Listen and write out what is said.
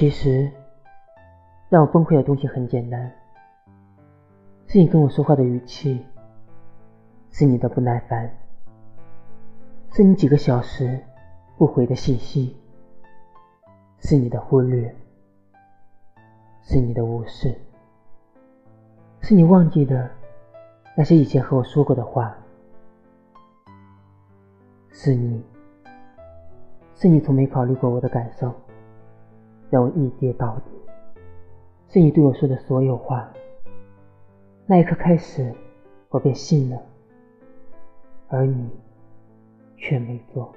其实，让我崩溃的东西很简单，是你跟我说话的语气，是你的不耐烦，是你几个小时不回的信息，是你的忽略，是你的无视，是你忘记的那些以前和我说过的话，是你，是你从没考虑过我的感受。让我一跌到底，是你对我说的所有话。那一刻开始，我便信了，而你却没做。